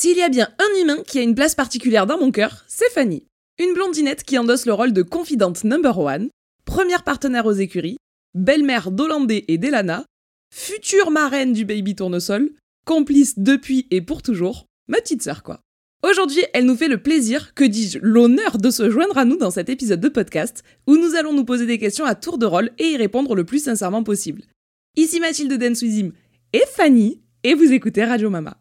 S'il y a bien un humain qui a une place particulière dans mon cœur, c'est Fanny. Une blondinette qui endosse le rôle de confidente number one, première partenaire aux écuries, belle-mère d'Hollandais et d'Elana, future marraine du baby tournesol, complice depuis et pour toujours, ma petite sœur quoi. Aujourd'hui, elle nous fait le plaisir, que dis-je, l'honneur de se joindre à nous dans cet épisode de podcast, où nous allons nous poser des questions à tour de rôle et y répondre le plus sincèrement possible. Ici Mathilde Denswizim et Fanny, et vous écoutez Radio Mama.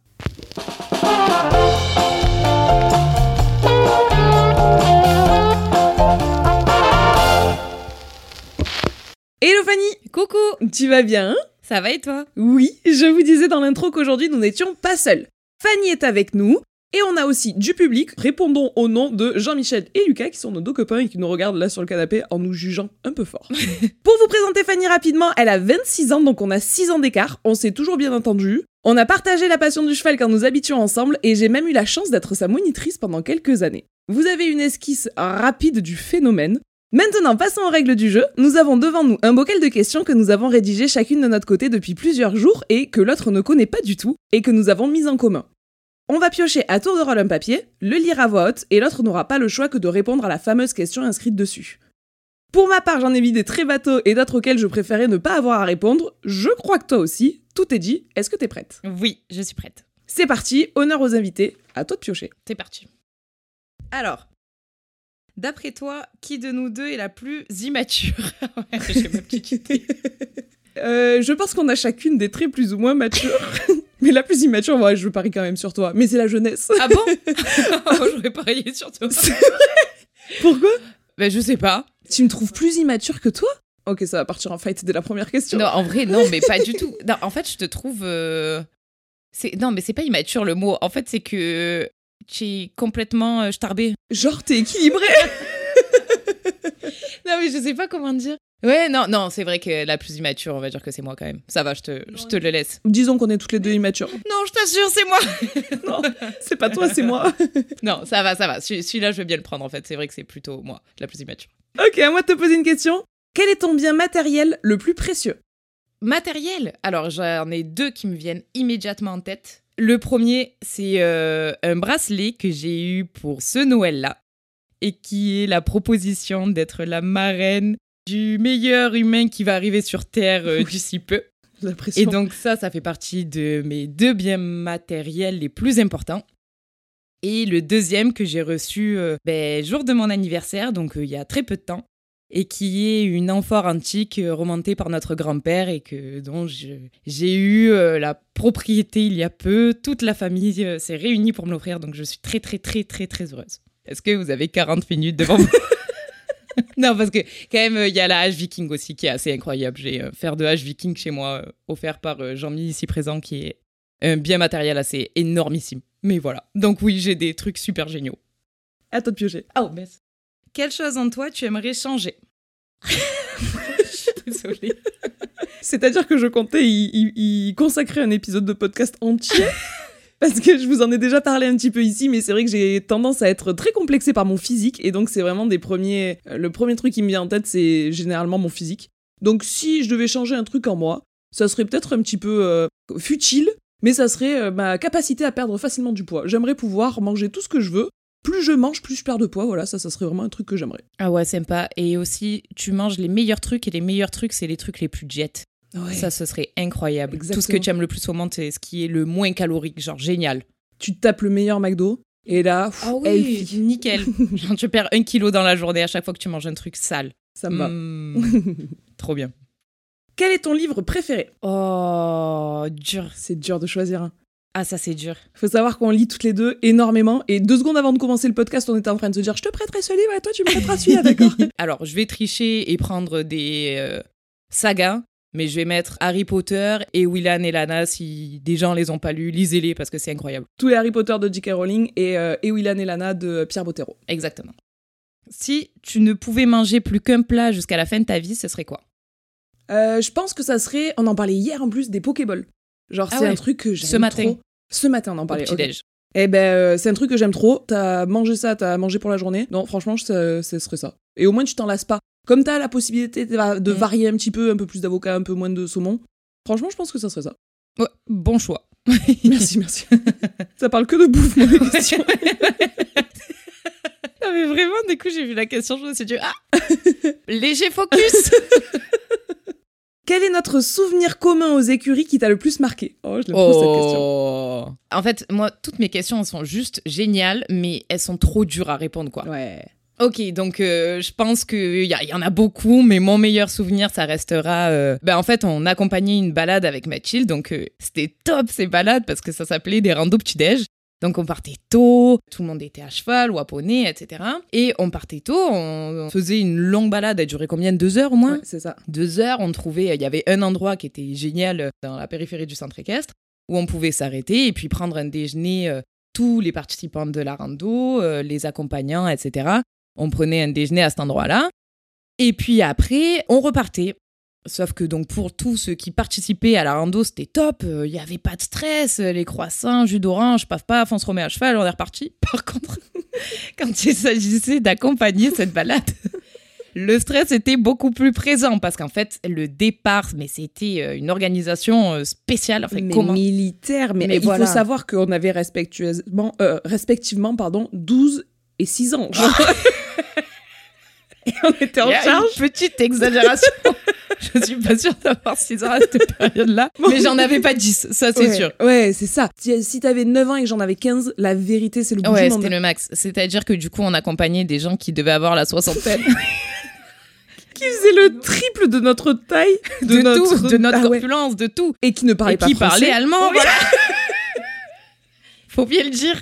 Hello Fanny Coucou Tu vas bien hein? Ça va et toi? Oui, je vous disais dans l'intro qu'aujourd'hui nous n'étions pas seuls. Fanny est avec nous, et on a aussi du public. Répondons au nom de Jean-Michel et Lucas, qui sont nos deux copains et qui nous regardent là sur le canapé en nous jugeant un peu fort. Pour vous présenter Fanny rapidement, elle a 26 ans, donc on a 6 ans d'écart. On s'est toujours bien entendu. On a partagé la passion du cheval quand nous habitions ensemble, et j'ai même eu la chance d'être sa monitrice pendant quelques années. Vous avez une esquisse rapide du phénomène. Maintenant, passons aux règles du jeu. Nous avons devant nous un bocal de questions que nous avons rédigé chacune de notre côté depuis plusieurs jours et que l'autre ne connaît pas du tout et que nous avons mis en commun. On va piocher à tour de rôle un papier, le lire à voix haute et l'autre n'aura pas le choix que de répondre à la fameuse question inscrite dessus. Pour ma part, j'en ai vu des très bateaux et d'autres auxquels je préférais ne pas avoir à répondre. Je crois que toi aussi. Tout est dit. Est-ce que t'es prête? Oui, je suis prête. C'est parti. Honneur aux invités. À toi de piocher. C'est parti. Alors, d'après toi, qui de nous deux est la plus immature? Ouais, J'ai ma petite idée. Euh, je pense qu'on a chacune des traits plus ou moins matures. Mais la plus immature, ouais, je parie quand même sur toi. Mais c'est la jeunesse. Ah bon? Oh, J'aurais parié sur toi. Pourquoi? Ben, je sais pas. Tu me trouves plus immature que toi? Ok, ça va partir en fight dès la première question. Non, en vrai, non, mais pas du tout. Non, en fait, je te trouve. euh. Non, mais c'est pas immature le mot. En fait, c'est que tu es complètement euh, starbé. Genre, t'es équilibré Non, mais je sais pas comment dire. Ouais, non, non, c'est vrai que la plus immature, on va dire que c'est moi quand même. Ça va, je te, je te le laisse. Disons qu'on est toutes les deux immatures. Non, je t'assure, c'est moi. Non, c'est pas toi, c'est moi. Non, ça va, ça va. Celui- Celui-là, je veux bien le prendre en fait. C'est vrai que c'est plutôt moi, la plus immature. ok, à moi de te poser une question. Quel est ton bien matériel le plus précieux? Matériel? Alors, j'en ai deux qui me viennent immédiatement en tête. Le premier, c'est euh, un bracelet que j'ai eu pour ce Noël-là et qui est la proposition d'être la marraine du meilleur humain qui va arriver sur Terre euh, d'ici peu. Et donc ça, ça fait partie de mes deux biens matériels les plus importants. Et le deuxième que j'ai reçu euh, ben, jour de mon anniversaire, donc euh, il y a très peu de temps, et qui est une amphore antique remontée par notre grand-père et que dont j'ai eu la propriété il y a peu. Toute la famille s'est réunie pour me l'offrir, donc je suis très très très très très heureuse. Est-ce que vous avez 40 minutes devant vous? Non, parce que quand même, euh, il y a la hache viking aussi qui est assez incroyable. J'ai un fer de hache viking chez moi, euh, offert par euh, Jean-Mi ici présent, qui est un bien matériel assez énormissime. Mais voilà. Donc oui, j'ai des trucs super géniaux. À toi de piocher. Oh, mince. Quelle chose en toi tu aimerais changer? Je suis désolée. C'est-à-dire que je comptais y, y- y consacrer un épisode de podcast entier? Parce que je vous en ai déjà parlé un petit peu ici, mais c'est vrai que j'ai tendance à être très complexée par mon physique, et donc c'est vraiment des premiers. euh, Le premier truc qui me vient en tête, c'est généralement mon physique. Donc si je devais changer un truc en moi, ça serait peut-être un petit peu euh, futile, mais ça serait euh, ma capacité à perdre facilement du poids. J'aimerais pouvoir manger tout ce que je veux. Plus je mange, plus je perds de poids. Voilà, ça, ça serait vraiment un truc que j'aimerais. Ah ouais, sympa. Et aussi, tu manges les meilleurs trucs, et les meilleurs trucs, c'est les trucs les plus jet. Ça, ce serait incroyable. Tout ce que tu aimes le plus au monde, c'est ce qui est le moins calorique. Genre, génial. Tu tapes le meilleur McDo, et là, pff, healthy. nickel. Genre, tu perds un kilo dans la journée à chaque fois que tu manges un truc sale. ça me va. Mm. Trop bien. Quel est ton livre préféré? Oh, dur. C'est dur de choisir un. Ah, ça, c'est dur. Faut savoir qu'on lit toutes les deux énormément. Et deux secondes avant de commencer le podcast, on était en train de se dire Je te prêterai ce livre et toi tu me prêteras celui-là, d'accord Alors, je vais tricher et prendre des euh, sagas, mais je vais mettre Harry Potter et Willan et Lana. Si des gens les ont pas lus, lisez-les parce que c'est incroyable. Tous les Harry Potter de J.K. Rowling et, euh, et Willan et Lana de Pierre Bottero. Exactement. Si tu ne pouvais manger plus qu'un plat jusqu'à la fin de ta vie, ce serait quoi? Euh, je pense que ça serait. On en parlait hier en plus des Pokéballs. Genre, Ah c'est ouais. un truc que j'aime Ce matin. trop. Ce matin, on en au parlait. ok. petit-déj Eh ben, euh, c'est un truc que j'aime trop. T'as mangé ça, t'as mangé pour la journée. Non, franchement, ce serait ça. Et au moins, tu t'en lasses pas. Comme t'as la possibilité de, de Mm. varier un petit peu, un peu plus d'avocat, un peu moins de saumon. Franchement, je pense que ça serait ça. Ouais, bon choix. Merci, merci. Ça parle que de bouffe, mon émission. Non, mais vraiment, du coup, j'ai vu la question, je me suis dit, ah Léger focus Quel est notre souvenir commun aux écuries qui t'a le plus marqué? Oh, je l'aime trop cette question. Oh En fait, moi, toutes mes questions, elles sont juste géniales, mais elles sont trop dures à répondre, quoi. Ouais. Ok, donc euh, je pense qu'il y, en a beaucoup, mais mon meilleur souvenir, ça restera... euh, Ben, en fait, on accompagnait une balade avec Mathilde, donc euh, c'était top ces balades, parce que ça s'appelait des randos petit-déj. Donc on partait tôt, tout le monde était à cheval ou à poney, etc. Et on partait tôt, on faisait une longue balade, elle durait combien Deux heures au moins? Ouais, c'est ça. deux heures, on trouvait, il y avait un endroit qui était génial euh, dans la périphérie du centre équestre, où on pouvait s'arrêter et puis prendre un déjeuner, euh, tous les participants de la rando, euh, les accompagnants, etc. On prenait un déjeuner à cet endroit-là. Et puis après, on repartait. Sauf que donc pour tous ceux qui participaient à la rando, c'était top, euh, il n'y avait pas de stress, euh, les croissants, jus d'orange, paf paf, on se remet à cheval, on est reparti. Par contre, quand il s'agissait d'accompagner cette balade, le stress était beaucoup plus présent parce qu'en fait, le départ, mais c'était euh, une organisation euh, spéciale. Enfin, mais comment militaire, mais, Mais il voilà. faut savoir qu'on avait respectueusement, euh, respectivement pardon, 12 et 6 ans. et on était en charge. une petite exagération. Je suis pas sûre d'avoir 6 ans à cette période-là, mais j'en avais pas 10, ça c'est ouais, sûr. Ouais, c'est ça. Si, t'avais 9 ans et que j'en avais 15, la vérité, c'est le bout Ouais, c'était le max. C'est-à-dire que du coup, on accompagnait des gens qui devaient avoir la soixantaine. Qui faisait le triple de notre taille, de, notre, tout, de notre Ah ouais. corpulence, de tout. Et qui ne parlait Et pas qui français. allemand, Oui. voilà. Faut bien le dire.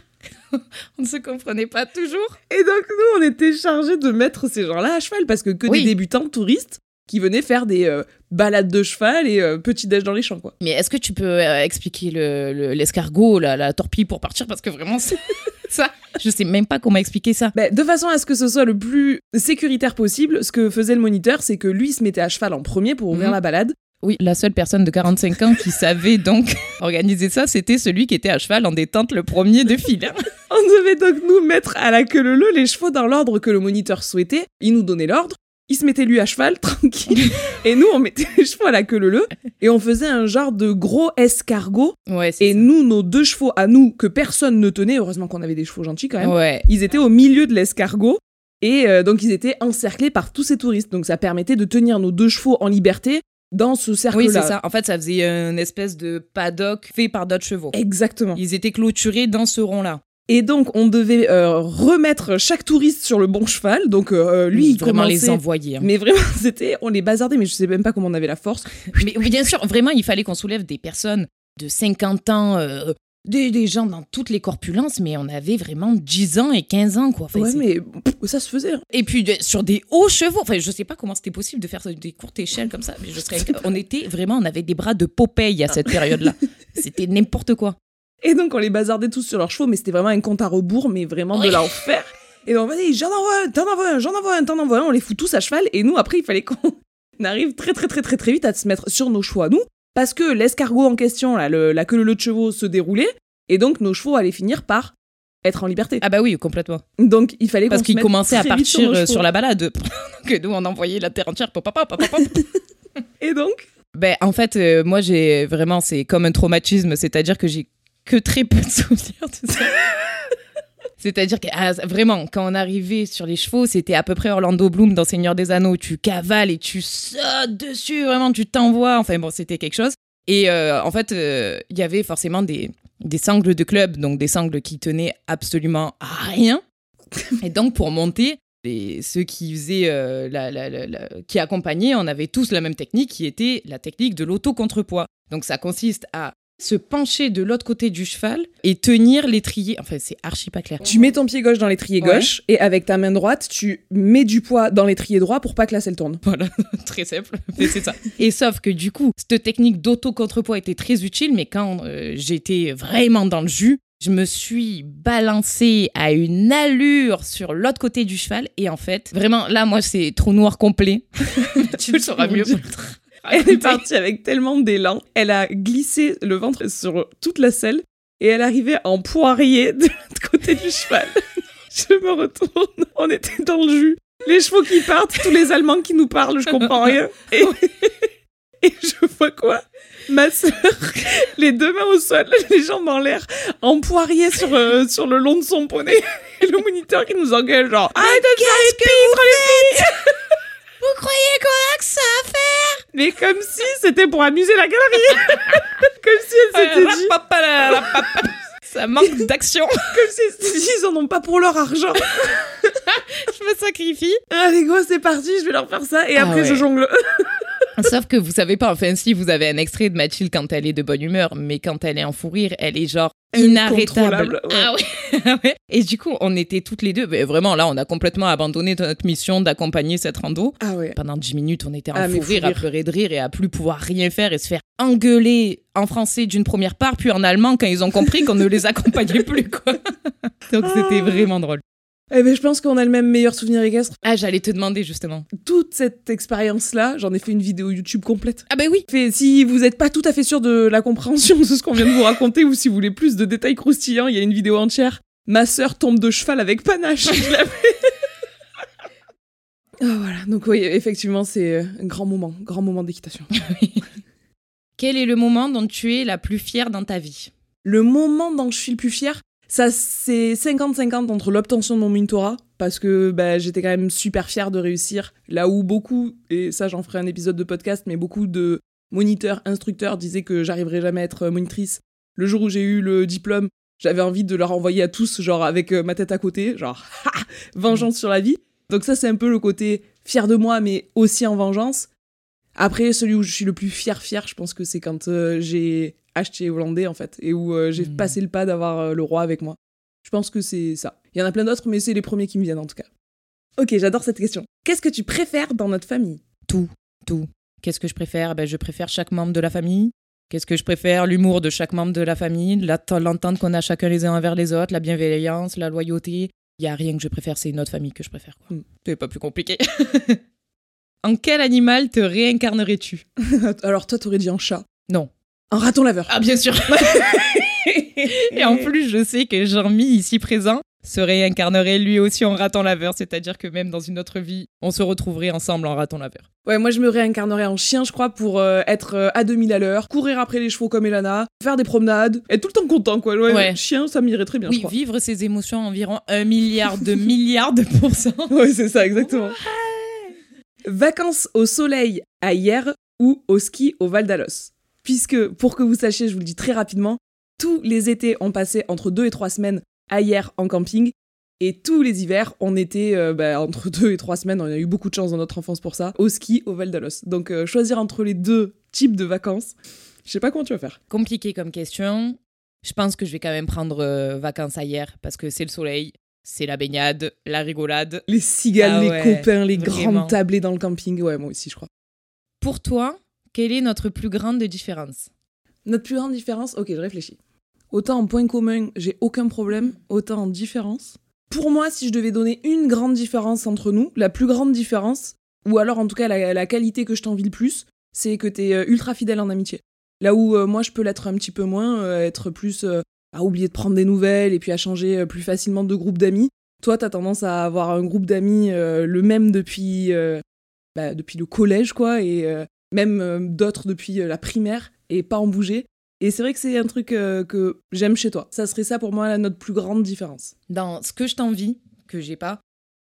on ne se comprenait pas toujours. Et donc, nous, on était chargés de mettre ces gens-là à cheval parce que que Oui. des débutants touristes qui venaient faire des euh, balades de cheval et euh, petit déj dans les champs, quoi. Mais est-ce que tu peux euh, expliquer le- le- l'escargot, la, la torpille pour partir? Parce que vraiment, c'est- ça, je sais même pas comment expliquer ça. Bah, de façon à ce que ce soit le plus sécuritaire possible, ce que faisait le moniteur, c'est que lui se mettait à cheval en premier pour ouvrir Mhm. la balade. Oui, la seule personne de 45 ans qui savait donc organiser ça, c'était celui qui était à cheval en détente le premier de file. On devait donc nous mettre à la queue leu les chevaux dans l'ordre que le moniteur souhaitait. Il nous donnait l'ordre. Il se mettait lui à cheval, tranquille. Et nous, on mettait les chevaux à la queue leu Et on faisait un genre de gros escargot. Ouais, Et nous, nos deux chevaux à nous, que personne ne tenait, heureusement qu'on avait des chevaux gentils quand même, Ouais. ils étaient au milieu de l'escargot. Et euh, donc, ils étaient encerclés par tous ces touristes. Donc, ça permettait de tenir nos deux chevaux en liberté dans ce cercle-là. Oui, c'est ça. En fait, ça faisait une espèce de paddock fait par d'autres chevaux. Exactement. Ils étaient clôturés dans ce rond-là. Et donc, on devait euh, remettre chaque touriste sur le bon cheval. Donc, euh, lui, il vraiment commençait... les envoyer. hein. Mais vraiment, c'était, on les bazardait, mais je sais même pas comment on avait la force. Mais oui, bien sûr, vraiment, il fallait qu'on soulève des personnes de 50 ans, euh, des, des gens dans toutes les corpulences, mais on avait vraiment 10 ans et 15 ans, quoi. Enfin, ouais, mais ça se faisait. hein. Et puis de- sur des hauts chevaux, enfin, je sais pas comment c'était possible de faire des courtes échelles comme ça, mais je serais... on était vraiment, on avait des bras de Popeye à cette période-là. C'était n'importe quoi. Et donc, on les bazardait tous sur leurs chevaux, mais c'était vraiment un compte à rebours, mais vraiment de l'enfer. Et donc, vas-y, j'en envoie un, t'en envoies un, j'en envoie un, t'en envoies un. On les fout tous à cheval. Et nous, après, il fallait qu'on arrive très, très, très, très, très vite à se mettre sur nos chevaux à nous. Parce que l'escargot en question, là, le- la queue leu de chevaux se déroulait. Et donc, nos chevaux allaient finir par être en liberté. Ah bah oui, complètement. Donc, il fallait qu'on Parce qu'ils commençaient à partir euh, sur la balade. que nous, on envoyait la terre entière. Pop, pop, pop. Et donc, Ben, en fait, euh, moi, j'ai vraiment, c'est comme un traumatisme, c'est-à-dire que j'ai que très peu de souvenirs de ça. C'est-à-dire que ah, vraiment, quand on arrivait sur les chevaux, c'était à peu près Orlando Bloom dans Seigneur des Anneaux. Tu cavales et tu sautes dessus, vraiment, tu t'envoies. Enfin bon, c'était quelque chose. Et euh, en fait, euh, il y avait forcément des, des sangles de club, donc des sangles qui tenaient absolument à rien. Et donc, pour monter, ceux qui faisaient, euh, la, la- la- la- qui accompagnaient, on avait tous la même technique qui était la technique de l'auto-contrepoids. Donc ça consiste à se pencher de l'autre côté du cheval et tenir l'étrier. Enfin, c'est archi pas clair. tu mets ton pied gauche dans l'étrier Ouais. gauche. Et avec ta main droite, tu mets du poids dans l'étrier droit pour pas que la selle tourne. Voilà, très simple, mais c'est ça. Et sauf que du coup, cette technique d'auto-contrepoids était très utile, mais quand euh, j'étais vraiment dans le jus, je me suis balancée à une allure sur l'autre côté du cheval. Et en fait, vraiment, là, moi, c'est trou noir complet. tu le sauras mieux. Elle est partie avec tellement d'élan. Elle a glissé le ventre sur toute la selle et elle arrivait en poirier de l'autre côté du cheval. Je me retourne. On était dans le jus. Les chevaux qui partent, tous les Allemands qui nous parlent, je comprends rien. Et, et je vois quoi? Ma sœur, les deux mains au sol, les jambes en l'air, en poirier sur, euh, sur le long de son poney. Et le moniteur qui nous engueule, genre, arrête de faire les pieds, les filles Vous Mais comme si c'était pour amuser la galerie Comme si elle s'était dit, Ça manque d'action. comme si elle s'était dit, ils en ont pas pour leur argent. Je me sacrifie. Allez go, c'est parti, je vais leur faire ça, et Ah après je ouais. jongle. Sauf que vous savez pas, enfin si, vous avez un extrait de Mathilde quand elle est de bonne humeur, mais quand elle est en fou rire, elle est genre inarrêtable. Ouais. Ah ouais. Ah. Et du coup, on était toutes les deux, mais vraiment là, on a complètement abandonné notre mission d'accompagner cette rando. Ah ouais. Pendant 10 minutes, on était en Ah, fou rire, à pleurer de rire et à plus pouvoir rien faire et se faire engueuler en français d'une première part, puis en allemand quand ils ont compris qu'on ne les accompagnait plus, quoi. Donc c'était vraiment drôle. Eh ben, je pense qu'on a le même meilleur souvenir équestre. Ah, j'allais te demander justement. Toute cette expérience-là, j'en ai fait une vidéo YouTube complète. Ah ben oui. Fait, si vous n'êtes pas tout à fait sûr de la compréhension de ce qu'on vient de vous raconter, ou si vous voulez plus de détails croustillants, il y a une vidéo entière. Ma sœur tombe de cheval avec panache. Je l'avais. Ah, voilà, donc oui, effectivement, c'est un grand moment, grand moment d'équitation. Quel est le moment dont tu es la plus fière dans ta vie? Le moment dont je suis le plus fier, ça c'est 50-50 entre l'obtention de mon mentorat, parce que bah, j'étais quand même super fière de réussir, là où beaucoup, et ça j'en ferai un épisode de podcast, mais beaucoup de moniteurs, instructeurs disaient que j'arriverais jamais à être monitrice. Le jour où j'ai eu le diplôme, j'avais envie de leur envoyer à tous, genre avec euh, ma tête à côté, genre ha, vengeance sur la vie. Donc ça c'est un peu le côté fier de moi, mais aussi en vengeance. Après, celui où je suis le plus fier, fier, je pense que c'est quand euh, j'ai acheté hollandais, en fait, et où euh, j'ai Mhm. passé le pas d'avoir euh, le roi avec moi. Je pense que c'est ça. Il y en a plein d'autres, mais c'est les premiers qui me viennent, en tout cas. Ok, j'adore cette question. Qu'est-ce que tu préfères dans notre famille? Tout, tout. Qu'est-ce que je préfère? Ben, Je préfère chaque membre de la famille. Qu'est-ce que je préfère? L'humour de chaque membre de la famille, l'entente qu'on a chacun les uns envers les autres, la bienveillance, la loyauté. Il y a rien que je préfère, c'est notre famille que je préfère. quoi. Mm. C'est pas plus compliqué. en quel animal te réincarnerais-tu? Alors, toi, t'aurais dit en chat. Non. En raton laveur. Ah bien sûr. Et en plus, je sais que Jean-Mi, ici présent, se réincarnerait lui aussi en raton laveur, c'est-à-dire que même dans une autre vie, on se retrouverait ensemble en raton laveur. Ouais, moi, je me réincarnerais en chien, je crois, pour euh, être euh, à 2000 à l'heure, courir après les chevaux comme Elana, faire des promenades, être tout le temps content, quoi. Ouais, Ouais. chien, ça m'irait très bien, je Oui, crois. vivre ses émotions environ un milliard de milliards de pourcents. Ouais, c'est ça, exactement. Vacances au soleil à hier ou au ski au Val d'Alos. Puisque, pour que vous sachiez, je vous le dis très rapidement, tous les étés ont passé entre deux et trois semaines à hier en camping. Et tous les hivers, on était euh, bah, entre deux et trois semaines, on a eu beaucoup de chance dans notre enfance pour ça, au ski au Val d'Alos. Donc euh, choisir entre les deux types de vacances, je sais pas comment tu vas faire. Compliqué comme question. Je pense que je vais quand même prendre euh, vacances ailleurs parce que c'est le soleil, c'est la baignade, la rigolade. Les cigales, Ah les copains, les vraiment. grandes tablées dans le camping, ouais, moi aussi je crois. Pour toi, quelle est notre plus grande différence? Notre plus grande différence, ok, je réfléchis. Autant en point commun, j'ai aucun problème, autant en différence. Pour moi, si je devais donner une grande différence entre nous, la plus grande différence, ou alors en tout cas la, qualité que je t'envie le plus, c'est que t'es euh, ultra fidèle en amitié. Là où euh, moi je peux l'être un petit peu moins, euh, être plus à oublier de prendre des nouvelles et puis à changer plus facilement de groupe d'amis. Toi, t'as tendance à avoir un groupe d'amis le même depuis, bah, depuis le collège, quoi, et même euh, d'autres depuis euh, la primaire, et pas en bouger. Et c'est vrai que c'est un truc euh, que j'aime chez toi. Ça serait ça pour moi la, notre plus grande différence. Dans ce que je t'envie, que j'ai pas,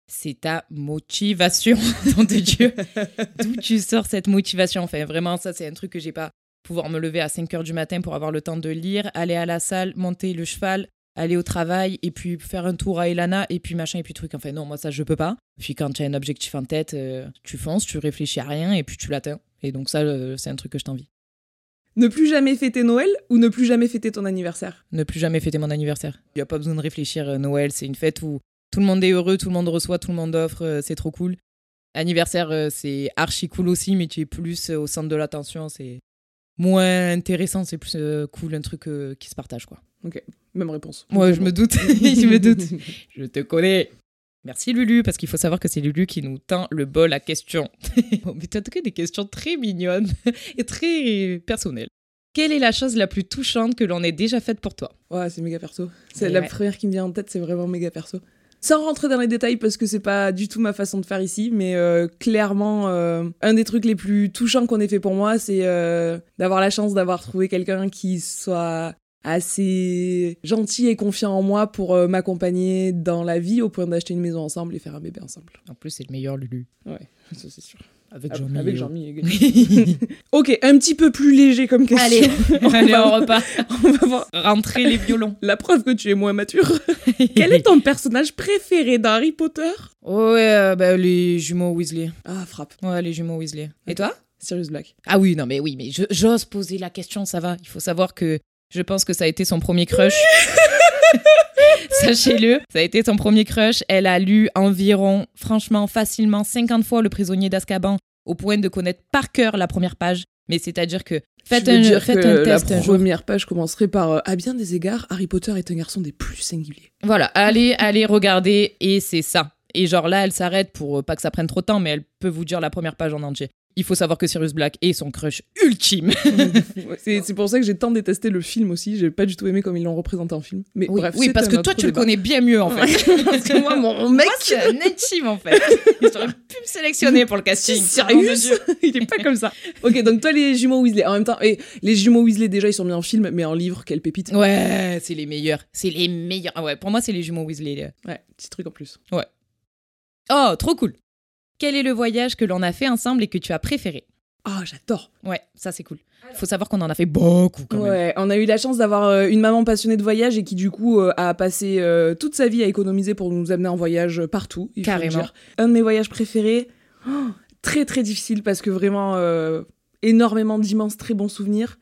c'est ta motivation, nom de Dieu. D'où tu sors cette motivation? Enfin, vraiment, ça, c'est un truc que j'ai pas. Pouvoir me lever à 5 heures du matin pour avoir le temps de lire, aller à la salle, monter le cheval, aller au travail et puis faire un tour à Elana et puis machin et puis truc. Enfin, non, moi, ça, je peux pas. Puis quand tu as un objectif en tête, euh, tu fonces, tu réfléchis à rien et puis tu l'atteins. Et donc, ça, euh, c'est un truc que je t'envie. Ne plus jamais fêter Noël ou ne plus jamais fêter ton anniversaire? Ne plus jamais fêter mon anniversaire. Il n'y a pas besoin de réfléchir. euh, Noël, c'est une fête où tout le monde est heureux, tout le monde reçoit, tout le monde offre, c'est trop cool. Anniversaire, c'est archi cool aussi, mais tu es plus au centre de l'attention. C'est moins intéressant, c'est plus cool, un truc qui se partage, quoi. Même réponse. Moi, je me doute. je me doute. Je te connais. Merci Lulu, parce qu'il faut savoir que c'est Lulu qui nous tend le bol à questions. Bon, mais tu as des questions très mignonnes et très personnelles. Quelle est la chose la plus touchante que l'on ait déjà faite pour toi? Ouais, c'est méga perso. C'est la ouais. première qui me vient en tête, c'est vraiment méga perso. Sans rentrer dans les détails parce que c'est pas du tout ma façon de faire ici, mais euh, clairement, euh, un des trucs les plus touchants qu'on ait fait pour moi, c'est euh, d'avoir la chance d'avoir trouvé quelqu'un qui soit assez gentil et confiant en moi pour euh, m'accompagner dans la vie au point d'acheter une maison ensemble et faire un bébé ensemble. En plus, c'est le meilleur Lulu. Ouais, ça c'est sûr. Avec Ah, Jean-Mi. Avec. Jean-Mi. ok, un petit peu plus léger comme question. Allez, on, allez, va, on repart. on va voir Rentrer les violons. la preuve que tu es moins mature. Quel est ton personnage préféré dans Harry Potter Ouais, euh, bah, les jumeaux Weasley. Ah, frappe. Ouais, les jumeaux Weasley. Et toi? Sirius Black. Ah oui, non, mais oui, mais j'ose poser la question, ça va. Il faut savoir que je pense que ça a été son premier crush. Sachez-le, ça a été son premier crush. Elle a lu environ, franchement, facilement 50 fois Le prisonnier d'Azkaban, au point de connaître par cœur la première page. Mais c'est-à-dire que faites un, dire faites que un test la jour. première page commencerait par euh, À bien des égards, Harry Potter est un garçon des plus singuliers. Voilà, allez, allez regarder, et c'est ça. Et genre là, elle s'arrête pour euh, pas que ça prenne trop de temps, mais elle peut vous dire la première page en entier. Il faut savoir que Sirius Black est son crush ultime. Ouais, c'est pour ça que j'ai tant détesté le film aussi. J'ai pas du tout aimé comme ils l'ont représenté en film. Mais Oui, bref, oui parce que toi, tu le connais bien mieux en fait. parce que moi, mon mec, c'est un intime en fait. J'aurais pu me sélectionner pour le casting. Dieu. Il est pas comme ça. Ok, donc toi, les jumeaux Weasley. En même temps, et les jumeaux Weasley, déjà, ils sont bien en film, mais en livre, quelle pépite. Ouais, c'est les meilleurs. C'est les meilleurs. Ah ouais, pour moi, c'est les jumeaux Weasley. Ouais, petit truc en plus. Oh, trop cool. Quel est le voyage que l'on a fait ensemble et que tu as préféré? Ah, j'adore. Ouais, ça c'est cool. Faut savoir qu'on en a fait beaucoup quand même. Ouais, on a eu la chance d'avoir euh, une maman passionnée de voyage et qui du coup euh, a passé euh, toute sa vie à économiser pour nous amener en voyage partout. il faut Carrément. dire. Un de mes voyages préférés, oh, très très difficile parce que vraiment euh, énormément d'immenses très bons souvenirs.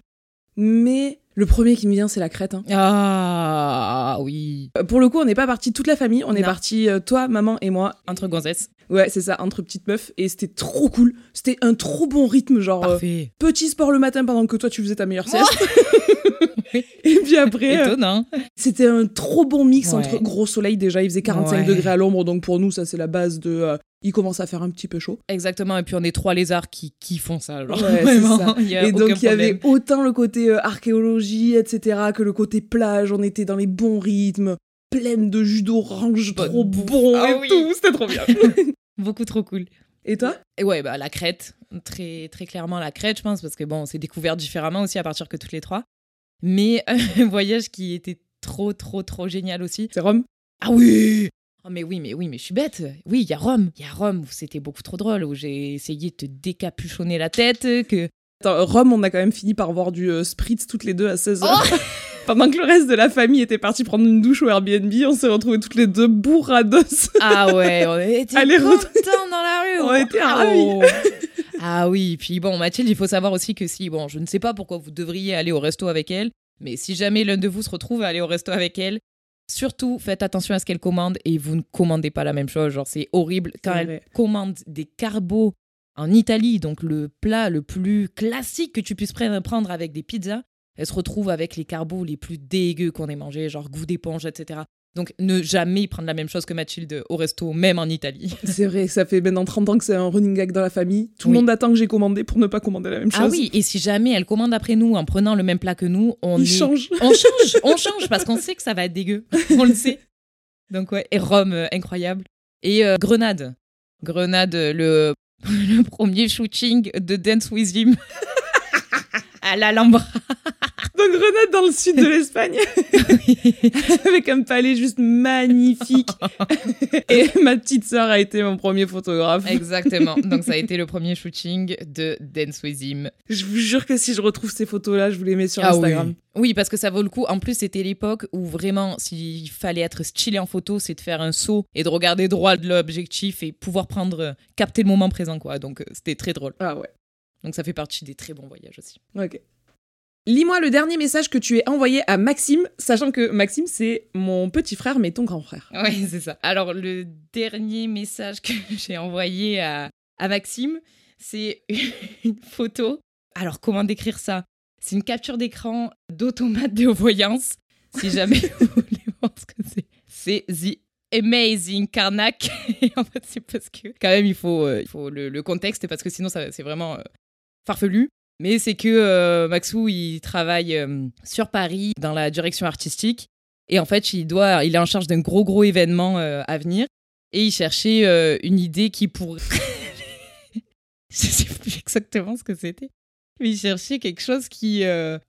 Mais le premier qui me vient, c'est la Crète. hein. Ah oui. Euh, Pour le coup, on n'est pas parti toute la famille, on est parti euh, toi, maman et moi. Entre gonzesses. Ouais, c'est ça, entre petites meufs. Et c'était trop cool. C'était un trop bon rythme, genre euh, Parfait. petit sport le matin pendant que toi tu faisais ta meilleure sieste. Et puis après, euh, Étonnant. C'était un trop bon mix Ouais. entre gros soleil déjà, il faisait 45 Ouais. degrés à l'ombre, donc pour nous ça c'est la base de... euh, il commence à faire un petit peu chaud. Exactement. Et puis on est trois lézards qui, qui font ça. Genre. Ouais, c'est Vraiment. ça. Et donc il y avait autant le côté euh, archéologie, etc., que le côté plage, on était dans les bons rythmes, pleine de jus d'orange, trop bouffe. bon Ah et oui. tout, c'était trop bien. Beaucoup trop cool. Et toi Et ouais, bah, la crête, très, très clairement la crête, je pense, parce que bon, on s'est découvert différemment aussi à partir que toutes les trois. Mais un voyage qui était trop, trop, trop génial aussi. C'est Rome Ah oui Oh, mais oui, mais oui, mais je suis bête. Oui, il y a Rome. Il y a Rome où c'était beaucoup trop drôle, où j'ai essayé de te décapuchonner la tête, que... Attends, Rome, on a quand même fini par voir du euh, Spritz toutes les deux à 16h. Oh Pendant que le reste de la famille était parti prendre une douche au Airbnb, on s'est retrouvés toutes les deux bourrados. Ah ouais, on était contents dans la rue. On était Waouh. Ah oui, puis bon, Mathilde, il faut savoir aussi que si, bon, je ne sais pas pourquoi vous devriez aller au resto avec elle, mais si jamais l'un de vous se retrouve à aller au resto avec elle, surtout faites attention à ce qu'elle commande et vous ne commandez pas la même chose. Genre, c'est horrible quand elle vrai. commande des carbos en Italie, donc le plat le plus classique que tu puisses pre- prendre avec des pizzas, elle se retrouve avec les carbos les plus dégueux qu'on ait mangés, genre goût d'éponge, etc. Donc, ne jamais prendre la même chose que Mathilde au resto, même en Italie. C'est vrai, ça fait maintenant 30 ans que c'est un running gag dans la famille. Tout le monde attend que j'ai commandé pour ne pas commander la même chose. Ah oui, et si jamais elle commande après nous en prenant le même plat que nous, on est- change. On change, on change parce qu'on sait que ça va être dégueu. On le sait. Donc ouais, et Rome, euh, incroyable. Et euh, Grenade. Grenade, le, le premier shooting de Dance With Him. À l'Alhambra. Donc Grenade dans le sud de l'Espagne, avec un palais juste magnifique. Et ma petite sœur a été mon premier photographe. Exactement. Donc ça a été le premier shooting de Dance With Him. Je vous jure que si je retrouve ces photos-là, je vous les mets sur Ah Instagram. oui. Oui, parce que ça vaut le coup. En plus, c'était l'époque où vraiment, s'il fallait être stylé en photo, c'est de faire un saut et de regarder droit de l'objectif et pouvoir prendre, capter le moment présent, quoi. Donc, euh, c'était très drôle. Ah ouais, Donc, ça fait partie des très bons voyages aussi. ok. Lis-moi le dernier message que tu as envoyé à Maxime, sachant que Maxime, c'est mon petit frère, mais ton grand frère. Oui, c'est ça. Alors, le dernier message que j'ai envoyé à, à Maxime, c'est une photo. Alors, comment décrire ça? C'est une capture d'écran d'automate de voyance. Si jamais vous voulez voir ce que c'est, c'est The Amazing Karnak. Et en fait, c'est parce que, quand même, il faut, euh, il faut le, le contexte, parce que sinon, c'est vraiment euh, farfelu. Mais c'est que euh, Maxou, il travaille euh, sur Paris dans la direction artistique. Et en fait, il, doit, il est en charge d'un gros, gros événement euh, à venir. Et il cherchait une idée qui pourrait. Je sais plus exactement ce que c'était. Mais il cherchait quelque chose qui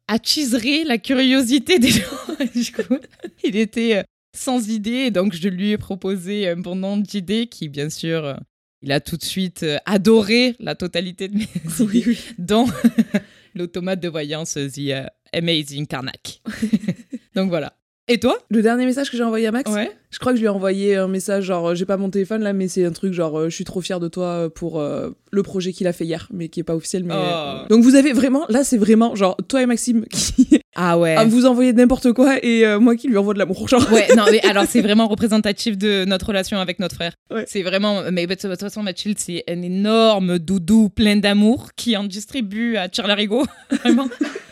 attiserait la curiosité des gens. du coup, il était sans idée. Donc, je lui ai proposé un bon nombre d'idées qui, bien sûr, il a tout de suite euh, adoré la totalité de mes Oui, oui. dont l'automate de voyance The euh, Amazing Karnak. Donc voilà. Et toi? Le dernier message que j'ai envoyé à Max, Ouais. je crois que je lui ai envoyé un message genre euh, j'ai pas mon téléphone là mais c'est un truc genre je suis trop fier de toi pour euh, le projet qu'il a fait hier mais qui est pas officiel mais Oh. donc vous avez vraiment là c'est vraiment genre toi et Maxime qui Ah ouais. à vous envoyer n'importe quoi et euh, moi qui lui envoie de l'amour genre Ouais, non, mais alors c'est vraiment représentatif de notre relation avec notre frère. Ouais. C'est vraiment. Mais de toute façon, Mathilde, c'est un énorme doudou plein d'amour qui en distribue à Tire-Larigot. Vraiment.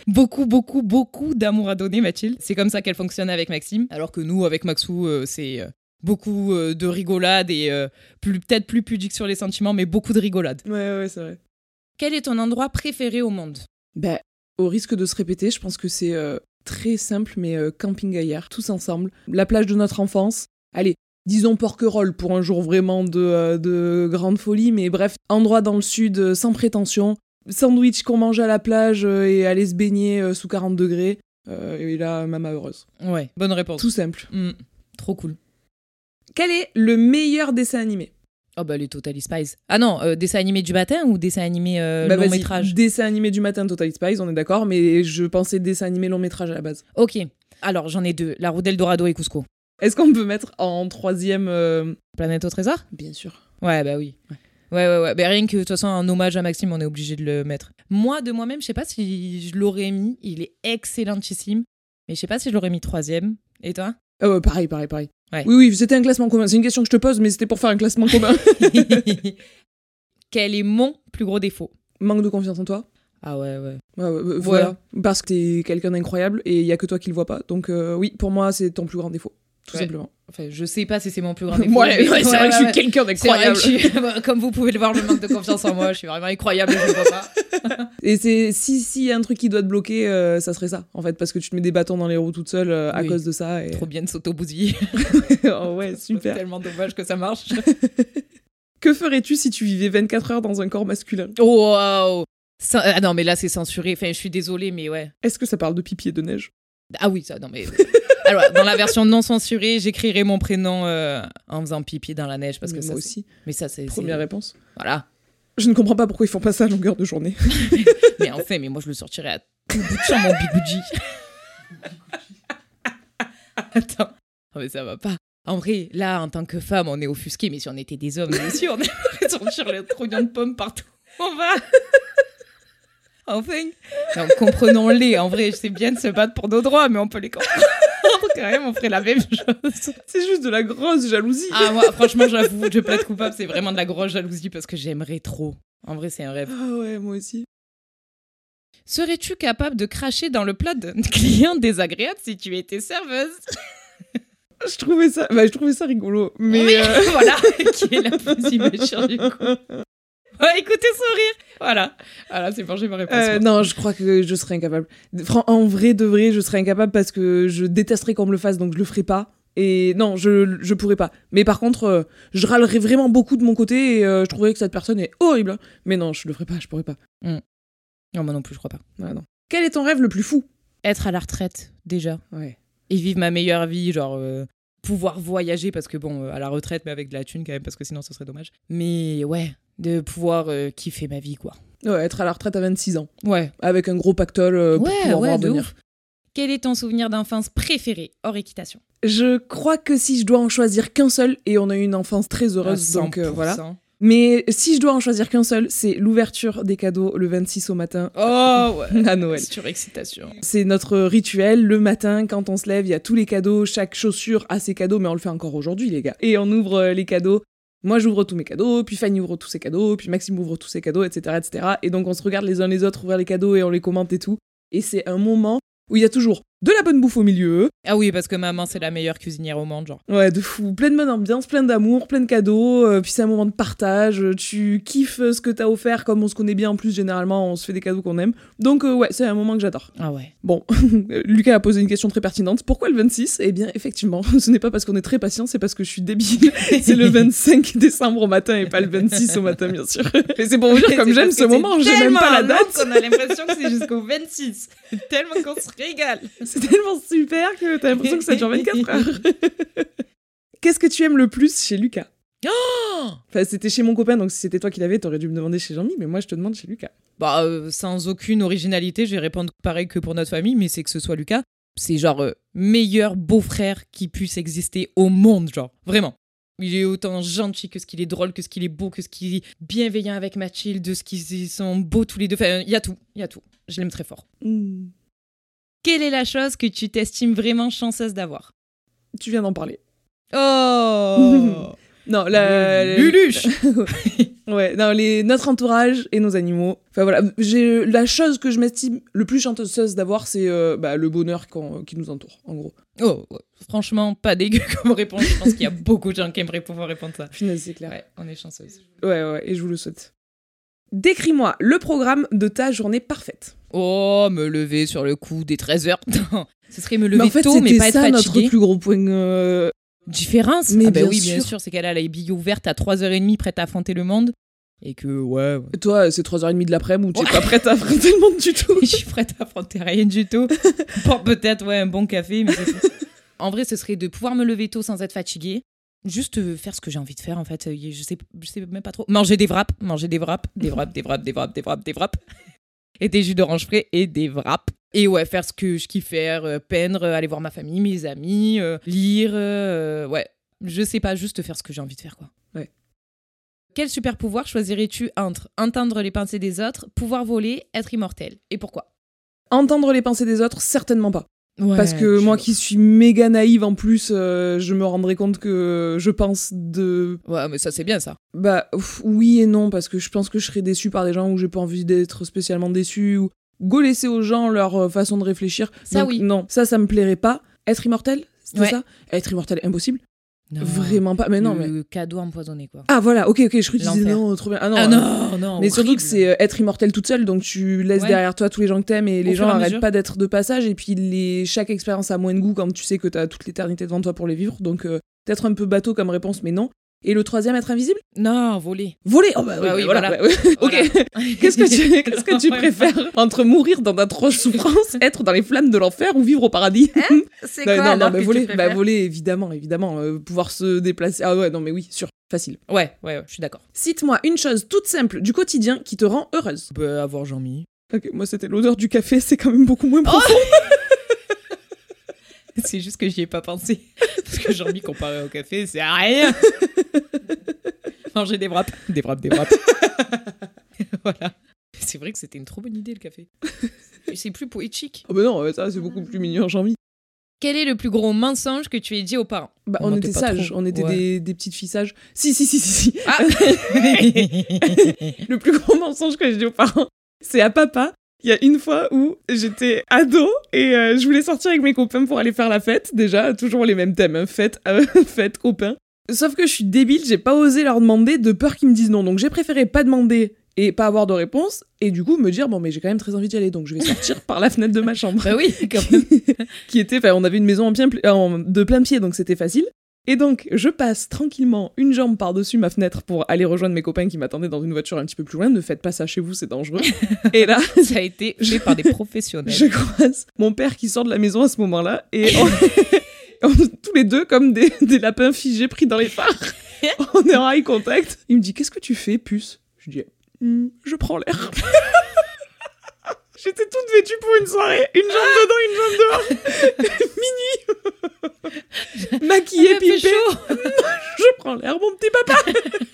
beaucoup, beaucoup, beaucoup d'amour à donner, Mathilde. C'est comme ça qu'elle fonctionne avec Maxime. Alors que nous, avec Maxou, euh, c'est. euh, Beaucoup euh, de rigolade et euh, plus- peut-être plus pudique sur les sentiments, mais beaucoup de rigolade. ouais ouais c'est vrai Quel est ton endroit préféré au monde? Ben, au risque de se répéter, je pense que c'est euh, très simple, mais euh, camping ailleurs, tous ensemble. La plage de notre enfance. Allez, disons Porquerolles pour un jour vraiment de, euh, de grande folie, mais bref, endroit dans le sud sans prétention. Sandwich qu'on mange à la plage et aller se baigner sous 40 degrés. Et là, maman heureuse. Ouais, bonne réponse. Tout simple. Mm, trop cool. Quel est le meilleur dessin animé? Oh bah les Totally Spies. Ah non, euh, dessin animé du matin ou dessin animé euh, Bah, long métrage Dessin animé du matin, Total Spies, on est d'accord, mais je pensais dessin animé long métrage à la base. Ok. Alors j'en ai deux. La roue d'Eldorado et Cusco. Est-ce qu'on peut mettre en troisième euh, Planète au trésor? Bien sûr. Ouais, bah oui. Ouais, ouais, ouais. Bah, rien que de toute façon, un hommage à Maxime, on est obligé de le mettre. Moi, de moi-même, je sais pas si je l'aurais mis. Il est excellentissime. Mais je sais pas si je l'aurais mis troisième. Et toi? Ouais, pareil, pareil, pareil. Ouais. Oui, oui, c'était un classement commun. C'est une question que je te pose, mais c'était pour faire un classement commun. Quel est mon plus gros défaut? Manque de confiance en toi. Ah ouais, ouais. Ouais, ouais, ouais, voilà. Parce que t'es quelqu'un d'incroyable et il y a que toi qui le vois pas. Donc euh, oui, pour moi, c'est ton plus grand défaut. Tout Ouais. simplement. Enfin, je sais pas si c'est mon plus grand défaut. Ouais, mais- ouais, c'est vrai que je suis quelqu'un C'est d'incroyable. que Comme vous pouvez le voir, je manque de confiance en moi. Je suis vraiment incroyable, je le vois pas. Et c'est si s'il y a un truc qui doit te bloquer, euh, ça serait ça, en fait, parce que tu te mets des bâtons dans les roues toute seule euh, à Oui. cause de ça. Et... Trop bien de s'auto-bousiller. oh ouais, C'est super. tellement dommage que ça marche. Que ferais-tu si tu vivais 24 heures dans un corps masculin? Oh, waouh Ça- Ah non, mais là, c'est censuré. Enfin, je suis désolée, mais ouais. Est-ce que ça parle de pipi et de neige? Ah oui, ça, non, mais. Alors, dans la version non censurée, j'écrirai mon prénom euh, en faisant pipi dans la neige parce que Mais ça. Moi c'est- aussi. Mais ça, c'est. Première réponse. Voilà. Je ne comprends pas pourquoi ils font pas ça à longueur de journée. Mais enfin, mais moi, je le sortirais à tout bout de champ, mon bigouji. Attends. Non, mais ça va pas. En vrai, là, en tant que femme, on est offusqué, mais si on était des hommes, nous aussi, on aimerait sortir les trognons de pommes partout. On va. Enfin. Comprenons-les. En vrai, c'est bien de se battre pour nos droits, mais on peut les comprendre quand même. On ferait la même chose. C'est juste de la grosse jalousie. Ah, moi, franchement, j'avoue, je plaide coupable. C'est vraiment de la grosse jalousie parce que j'aimerais trop. En vrai, c'est un rêve. Ah ouais, moi aussi. Serais-tu capable de cracher dans le plat d'un client désagréable si tu étais serveuse? Je trouvais ça, bah, je trouvais ça rigolo. Mais Oui, euh, voilà, qui est la plus immature du coup. Ouais, écoutez sourire. Voilà, voilà, c'est bon, j'ai ma réponse. euh, non, je crois que je serais incapable. En vrai, de vrai, je serais incapable parce que je détesterais qu'on me le fasse, donc je le ferais pas. Et non, je, je pourrais pas. Mais par contre, euh, je râlerais vraiment beaucoup de mon côté et euh, je trouverais que cette personne est horrible. Mais non, je le ferais pas, je pourrais pas. Non, moi non plus, je crois pas. Non. Quel est ton rêve le plus fou? Être à la retraite déjà Ouais. et vivre ma meilleure vie, genre pouvoir voyager parce que bon, euh, à la retraite, mais avec de la thune quand même parce que sinon ce serait dommage. Mais ouais, de pouvoir euh, kiffer ma vie quoi. Ouais, être à la retraite à 26 ans. Ouais, Avec un gros pactole euh, pour ouais, pouvoir ouais, voir de venir. ouf. Quel est ton souvenir d'enfance préféré hors équitation? Je crois que si je dois en choisir qu'un seul, et on a eu une enfance très heureuse, donc 100%. voilà. Mais si je dois en choisir qu'un seul, c'est l'ouverture des cadeaux le 26 au matin Oh ouais. à Noël. Surexcitation. C'est notre rituel. Le matin, quand on se lève, il y a tous les cadeaux. Chaque chaussure a ses cadeaux, mais on le fait encore aujourd'hui, les gars. Et on ouvre euh, les cadeaux. Moi, j'ouvre tous mes cadeaux, puis Fanny ouvre tous ses cadeaux, puis Maxime ouvre tous ses cadeaux, etc., etc. Et donc, on se regarde les uns les autres ouvrir les cadeaux et on les commente et tout. Et c'est un moment où il y a toujours de la bonne bouffe au milieu. Ah oui, parce que maman, c'est la meilleure cuisinière au monde, genre. Ouais, de fou. Plein de bonne ambiance, plein d'amour, plein de cadeaux. euh, puis c'est un moment de partage. Tu kiffes euh, ce que t'as offert, comme on se connaît bien en plus, généralement, on se fait des cadeaux qu'on aime. Donc, euh, ouais, c'est un moment que j'adore. Ah ouais. Bon, Lucas a posé une question très pertinente. Pourquoi le 26 Eh bien, effectivement, ce n'est pas parce qu'on est très patient, c'est parce que je suis débile. C'est le 25 décembre au matin et pas le 26 au matin, bien sûr. Et c'est pour vous dire comme j'aime ce moment, j'ai même pas la date. On a l'impression que c'est jusqu'au 26. tellement qu'on se régale. C'est tellement super que t'as l'impression que ça dure 24 heures. Qu'est-ce que tu aimes le plus chez Lucas? Oh Enfin, c'était chez mon copain, donc si c'était toi qui l'avais, t'aurais dû me demander chez Jean-Mi, mais moi je te demande chez Lucas. Bah, euh, sans aucune originalité, je vais répondre pareil que pour notre famille, mais c'est que ce soit Lucas. C'est genre euh, meilleur beau-frère qui puisse exister au monde, genre. Vraiment. Il est autant gentil que ce qu'il est drôle, que ce qu'il est beau, que ce qu'il est bienveillant avec Mathilde, de ce qu'ils sont beaux tous les deux. Enfin, il y a tout, il y a tout. Je l'aime très fort. Hmm, Quelle est la chose que tu t'estimes vraiment chanceuse d'avoir? Tu viens d'en parler. Oh Non, la... Luluche Ouais, non, les... notre entourage et nos animaux. Enfin voilà, j'ai la chose que je m'estime le plus chanteuse d'avoir, c'est euh, bah, le bonheur qu'on- qui nous entoure, en gros. Oh, ouais. franchement, pas dégueu comme réponse. Je pense qu'il y a beaucoup de gens qui aimeraient pouvoir répondre ça. C'est clair. Ouais, on est chanceuse. Ouais, ouais, et je vous le souhaite. Décris-moi le programme de ta journée parfaite. Oh, me lever sur le coup des 13h. Non, ce serait me lever mais en fait, tôt, mais pas être ça notre fatigué. plus gros point. euh, Différence Mais Ah bah bien oui, bien sûr. sûr, c'est qu'elle a la bille ouverte à 3h30 prête à affronter le monde. Et que, ouais, ouais. Toi, c'est 3h30 de l'après-midi où tu Ouais. n'es pas prête à affronter le monde du tout? je suis prête à affronter rien du tout. Bon, peut-être, ouais, un bon café, mais. En vrai, ce serait de pouvoir me lever tôt sans être fatiguée. Juste euh, faire ce que j'ai envie de faire, en fait. Euh, Je sais, je sais même pas trop. Manger des wraps, manger des wraps, des wraps, des wraps, des wraps, des wraps, des wraps. Et des jus d'orange frais et des wraps. Et ouais, faire ce que je kiffe faire, euh, peindre, aller voir ma famille, mes amis, lire, ouais. Je sais pas, juste faire ce que j'ai envie de faire, quoi. Ouais. Quel super pouvoir choisirais-tu entre? Entendre les pensées des autres, pouvoir voler, être immortel Et pourquoi? Entendre les pensées des autres, certainement pas. Parce que moi qui suis méga naïve en plus, euh, je me rendrais compte que je pense de... Ouais, mais ça c'est bien ça. Bah oui et non, parce que je pense que je serais déçue par des gens où j'ai pas envie d'être spécialement déçue, ou go laisser aux gens leur euh, façon de réfléchir. Ça, Donc, oui. Non, ça, ça me plairait pas. Être immortel, Ouais. ça? Être immortel, impossible Non. Vraiment pas, mais non, mais... Le cadeau empoisonné quoi. Ah voilà, ok, ok, je crois que tu disais non, trop bien. Ah non, Ah euh, non, non. Mais surtout que c'est euh, être immortel toute seule, donc tu laisses Ouais. derrière toi tous les gens que t'aimes et les gens fur et à arrêtent mesure. pas d'être de passage et puis les... chaque expérience a moins de goût quand tu sais que t'as toute l'éternité devant toi pour les vivre, donc euh, peut-être un peu bateau comme réponse, mais non. Et le troisième, être invisible? Non, voler. Voler? Oh bah, oui, Ah oui, voilà. voilà. ouais, ouais. Voilà. Ok, qu'est-ce que tu, qu'est-ce que tu Ouais. préfères? Entre mourir dans d'atroces souffrances, être dans les flammes de l'enfer ou vivre au paradis? C'est Non, non, non, mais voler, bah, voler, évidemment, évidemment, euh, pouvoir se déplacer. Ah ouais, non, mais oui, sûr, facile. Ouais, ouais, ouais, je suis d'accord. Cite-moi une chose toute simple du quotidien qui te rend heureuse. Bah, avoir Jean-Mi. Ok, moi c'était l'odeur du café, c'est quand même beaucoup moins profond. C'est juste que j'y ai pas pensé. Parce que Jean-Mi comparé au café, c'est à rien. Manger des wraps. Des wraps, des wraps. voilà. C'est vrai que c'était une trop bonne idée le café. C'est plus poétique. Oh bah non, euh, ça c'est beaucoup plus mignon, j'ai envie. Quel est le plus gros mensonge que tu aies dit aux parents? Bah, On était sages, trop. on était Ouais. des, des petites filles sages. Si, si, si, si, si. Ah Le plus gros mensonge que j'ai dit aux parents, c'est à papa. Il y a une fois où j'étais ado et euh, je voulais sortir avec mes copains pour aller faire la fête. Déjà, toujours les mêmes thèmes, hein, fête, euh, fête, copains. Sauf que je suis débile, j'ai pas osé leur demander de peur qu'ils me disent non. Donc j'ai préféré pas demander et pas avoir de réponse et du coup me dire bon mais j'ai quand même très envie d'y aller donc je vais sortir par la fenêtre de ma chambre. Bah oui, quand même. qui était, enfin, on avait une maison en plein, pl- en- de plein pied, donc c'était facile. Et donc, je passe tranquillement une jambe par-dessus ma fenêtre pour aller rejoindre mes copains qui m'attendaient dans une voiture un petit peu plus loin. Ne faites pas ça chez vous, c'est dangereux. Et là, Ça a été fait par des professionnels. je croise mon père qui sort de la maison à ce moment-là, et on- tous les deux comme des, des lapins figés pris dans les phares. on est en eye contact. Il me dit Qu'est-ce que tu fais, puce? Je dis Hmm, Je prends l'air. J'étais toute vêtue pour une soirée, une jambe dedans, une jambe dehors. Minuit. Maquillée, Il a fait pimpée. chaud. Je prends l'air, mon petit papa.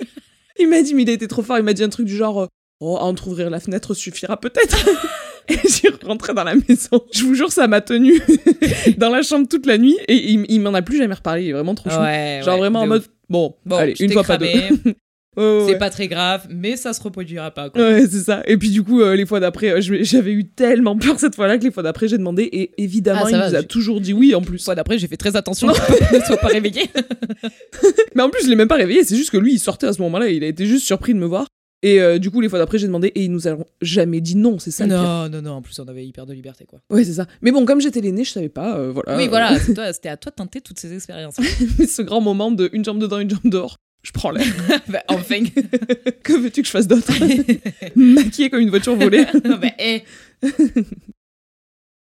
il m'a dit, mais il a été trop fort. Il m'a dit un truc du genre, euh, oh, entrouvrir la fenêtre suffira peut-être. Et j'ai rentré dans la maison. Je vous jure, ça m'a tenu dans la chambre toute la nuit. Et il, il m'en a plus jamais reparlé. Il est vraiment trop chou. Ouais, genre ouais, vraiment en de mode, bon, Bon, allez, une fois pas deux. C'est ouais. pas très grave, mais ça se reproduira pas. Quoi. Ouais, c'est ça. Et puis du coup, euh, les fois d'après, euh, j'avais eu tellement peur cette fois-là que les fois d'après, j'ai demandé et évidemment, Ah, il va, nous a toujours dit oui en plus. Soit d'après, j'ai fait très attention ne soit pas réveillé. Mais en plus, je l'ai même pas réveillé, c'est juste que lui, il sortait à ce moment-là, il a été juste surpris de me voir. Et euh, du coup, les fois d'après, j'ai demandé et ils nous ont jamais dit non, c'est ça le pire. non, non, non. En plus, on avait hyper de liberté, quoi. Ouais, c'est ça. Mais bon, comme j'étais l'aîné, je savais pas, euh, voilà. oui, voilà. C'était à toi de tenter toutes ces expériences. ce grand moment de une jambe dedans, une jambe dehors. Je prends l'air. bah, enfin. que veux-tu que je fasse d'autre? Maquillée comme une voiture volée. bah, eh.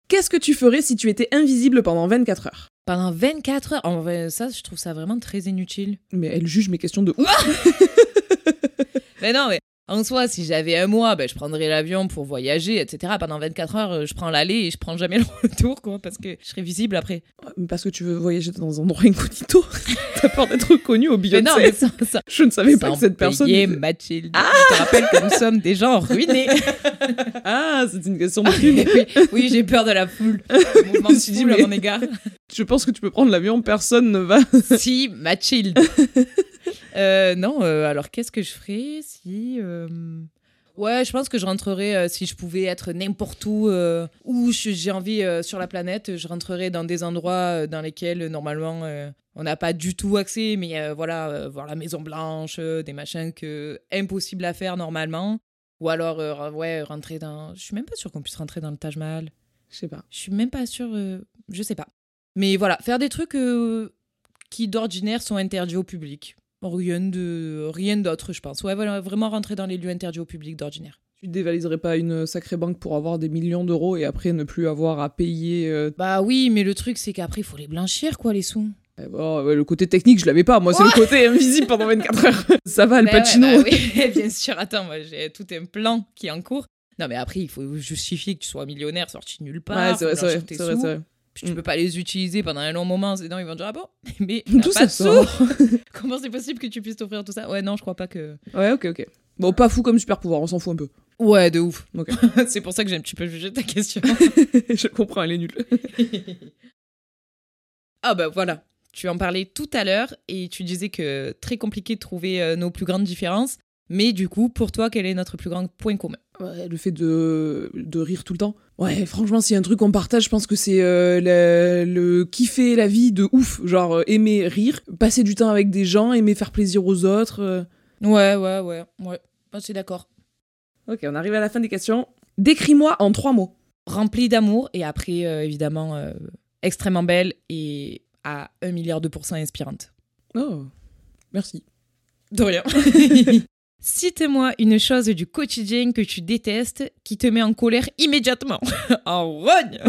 Qu'est-ce que tu ferais si tu étais invisible pendant 24 heures? Pendant 24 heures? En vrai, ça, je trouve ça vraiment très inutile. Mais elle juge mes questions de ouf. Mais non, mais en soi, si j'avais un mois, ben, je prendrais l'avion pour voyager, etc. Pendant 24 heures, euh, je prends l'aller et je prends jamais le retour, quoi, parce que je serais visible après. Mais Parce que tu veux voyager dans un endroit incognito. T'as peur d'être reconnu au Mais Beyoncé. non, mais ça, ça Je ne savais pas sans que cette personne. payer, Mathilde. Je te rappelle que nous sommes des gens ruinés. Ah, c'est une question de thune. oui, oui, j'ai peur de la foule. Le mouvement de à mais- mon égard. Je pense que tu peux prendre l'avion, personne ne va. si, Mathilde. Euh, non, euh, alors qu'est-ce que je ferais si. euh, Ouais, je pense que je rentrerais, euh, si je pouvais être n'importe où, euh, où je- j'ai envie euh, sur la planète, je rentrerais dans des endroits euh, dans lesquels euh, normalement euh, on n'a pas du tout accès, mais euh, voilà, euh, voir la Maison Blanche, euh, des machins que impossible à faire normalement. Ou alors, euh, ouais, rentrer dans. Je suis même pas sûre qu'on puisse rentrer dans le Taj Mahal. Je sais pas. Je suis même pas sûre, euh, je sais pas. Mais voilà, faire des trucs euh, qui d'ordinaire sont interdits au public. Rien de rien d'autre, je pense. Ouais, voilà, vraiment rentrer dans les lieux interdits au public d'ordinaire. Tu dévaliserais pas une sacrée banque pour avoir des millions d'euros et après ne plus avoir à payer. euh, Bah oui, mais le truc c'est qu'après il faut les blanchir quoi les sous. euh, ouais, le côté technique, je l'avais pas. Moi, c'est le côté invisible pendant 24 heures. Ça va, le Bah ouais, Pacino. bah oui, bien sûr. Attends, moi j'ai tout un plan qui est en cours. Non mais après il faut justifier que tu sois millionnaire sorti nulle part. Ouais, c'est vrai, faut c'est vrai, blanchir tes c'est vrai, sous. c'est vrai. Puis tu Mm. peux pas les utiliser pendant un long moment, sinon ils vont dire ah bon, mais D'où ça sort? Comment c'est possible que tu puisses t'offrir tout ça? Ouais non, je crois pas que. Ouais, ok, ok. Bon, pas fou comme super pouvoir, on s'en fout un peu. Ouais, de ouf. C'est pour ça que j'ai un petit peu jugé ta question. je comprends, elle est nulle. ah bah voilà, tu en parlais tout à l'heure et tu disais que très compliqué de trouver euh, nos plus grandes différences. Mais du coup, pour toi, quel est notre plus grand point commun? Ouais, le fait de, de rire tout le temps. Ouais, franchement, s'il y a un truc qu'on partage, je pense que c'est euh, le, le kiffer la vie de ouf. Genre, euh, aimer rire, passer du temps avec des gens, aimer faire plaisir aux autres. euh. Ouais, ouais, ouais, ouais. Ah, c'est d'accord. Ok, on arrive à la fin des questions. Décris-moi en trois mots. Rempli d'amour et après, euh, évidemment, euh, extrêmement belle et à un milliard de pourcents inspirante. Oh, merci. De rien. Cite-moi une chose du quotidien que tu détestes qui te met en colère immédiatement. en rogne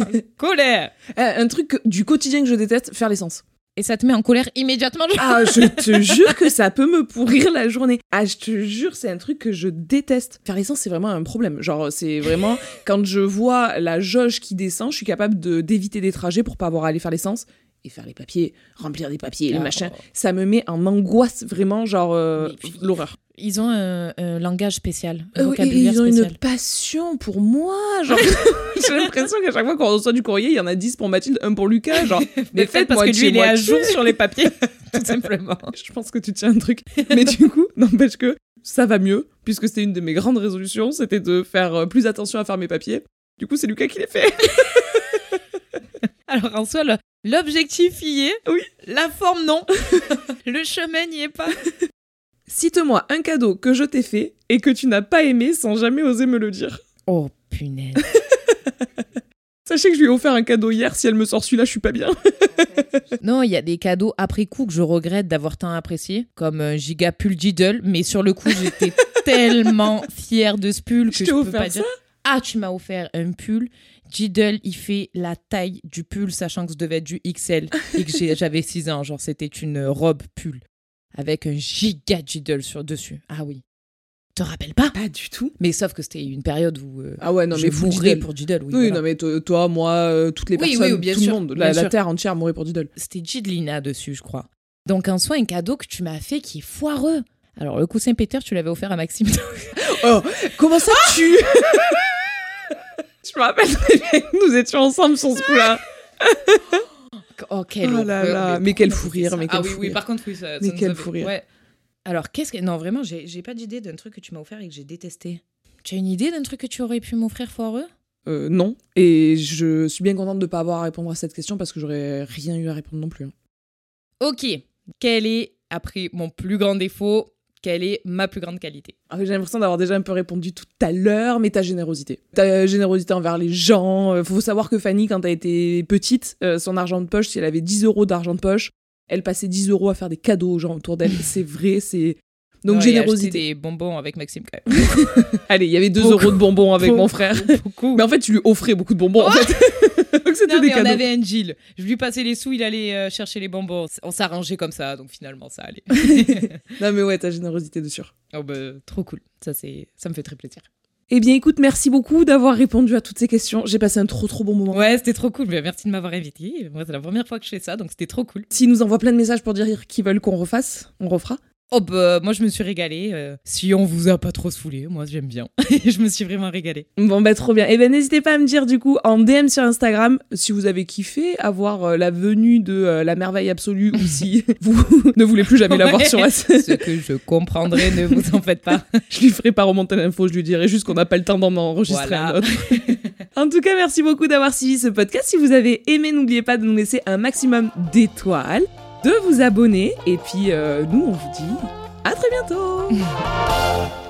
En colère Euh, un truc du quotidien que je déteste, faire l'essence. Et ça te met en colère immédiatement? Ah, je te jure que ça peut me pourrir la journée. Ah, je te jure, c'est un truc que je déteste. Faire l'essence, c'est vraiment un problème. Genre, c'est vraiment quand je vois la jauge qui descend, je suis capable de d'éviter des trajets pour pas avoir à aller faire l'essence et faire les papiers, remplir des papiers, les Ah. machins. Ça me met en angoisse vraiment, genre euh, Mais l'horreur. Ils ont un, un langage spécial, un Euh, vocabulaire ils ont spécial. une passion pour moi. Genre, j'ai l'impression qu'à chaque fois qu'on reçoit du courrier, il y en a 10 pour Mathilde, un pour Lucas. Genre, Mais faites parce que lui, il est à jour sur les papiers, tout simplement. Je pense que tu tiens un truc. Mais du coup, n'empêche que ça va mieux, puisque c'était une de mes grandes résolutions, c'était de faire euh, plus attention à faire mes papiers. Du coup, c'est Lucas qui les fait. Alors en soi, l'objectif y est, Oui. la forme non, le chemin n'y est pas. Cite-moi un cadeau que je t'ai fait et que tu n'as pas aimé sans jamais oser me le dire. Oh punaise. Sachez que je lui ai offert un cadeau hier, si elle me sort celui-là, je suis pas bien. Non, il y a des cadeaux après coup que je regrette d'avoir tant apprécié, comme un giga pull Diddle, mais sur le coup, j'étais tellement fière de ce pull que Je je, peux offert pas dire. Ah, tu m'as offert un pull. Diddle, il fait la taille du pull, sachant que ce devait être du XL et que j'avais 6 ans. Genre, c'était une robe pull avec un giga Diddle sur dessus. Ah oui. Te rappelles pas? Pas du tout. Mais sauf que c'était une période où euh, Ah ouais, non, je mais Diddle. pour Diddle. Oui, Oui, voilà. non, mais to- toi, moi, euh, toutes les Oui, oui, personnes, bien tout sûr, le monde, bien la, terre entière mourrait pour Diddle. C'était Gidlina dessus, je crois. Donc en soi, un cadeau que tu m'as fait qui est foireux. Alors le coussin Peter, tu l'avais offert à Maxime. Oh, comment ça tu Je me rappelle très bien que nous étions ensemble sur ce coup-là. oh, quel Oh là là, mais quel fou rire, mais Ah oui, oui, par contre, oui, ça, ça Mais quel fou rire. ouais. Alors, qu'est-ce que. Non, vraiment, j'ai j'ai pas d'idée d'un truc que tu m'as offert et que j'ai détesté. Tu as une idée d'un truc que tu aurais pu m'offrir foireux Euh, non. Et je suis bien contente de ne pas avoir à répondre à cette question parce que j'aurais rien eu à répondre non plus. hein. Ok. Quel est, après mon plus grand défaut, quelle est ma plus grande qualité Ah, J'ai l'impression d'avoir déjà un peu répondu tout à l'heure, mais ta générosité. Ta générosité envers les gens. Euh, Faut savoir que Fanny, quand elle était petite, euh, son argent de poche, si elle avait 10 euros d'argent de poche, elle passait 10 euros à faire des cadeaux aux gens autour d'elle. C'est vrai, c'est. Donc générosité. des bonbons avec Maxime quand même. Allez, il y avait 2 Beaucoup. euros de bonbons avec mon frère. Beaucoup. Mais en fait, tu lui offrais beaucoup de bonbons, en fait. Donc c'était Non, des mais on cadeaux. avait un deal. Je lui passais les sous, il allait euh, chercher les bonbons. On s'arrangeait comme ça, donc finalement ça allait. Non, mais ouais, ta générosité de sûr. oh bah, trop cool. Ça, c'est, ça me fait très plaisir. Eh bien, écoute, merci beaucoup d'avoir répondu à toutes ces questions. J'ai passé un trop trop bon moment. Ouais, c'était trop cool. Bah, Merci de m'avoir invité. Moi, c'est la première fois que je fais ça, donc c'était trop cool. S'ils nous envoient plein de messages pour dire qu'ils veulent qu'on refasse, on refera. Oh bah, moi je me suis régalée. euh, si on vous a pas trop saoulé, moi j'aime bien. je me suis vraiment régalée. Bon, bah trop bien. Eh ben, n'hésitez pas à me dire du coup en DM sur Instagram si vous avez kiffé avoir euh, la venue de euh, la merveille absolue ou si vous ne voulez plus jamais la voir Ouais. sur la scène. Ce que je comprendrai, ne vous en faites pas. Je lui ferai pas remonter l'info, je lui dirai juste qu'on n'a pas le temps d'en enregistrer Voilà. un autre. en tout cas, merci beaucoup d'avoir suivi ce podcast. Si vous avez aimé, n'oubliez pas de nous laisser un maximum d'étoiles, de vous abonner, et puis euh, nous, on vous dit à très bientôt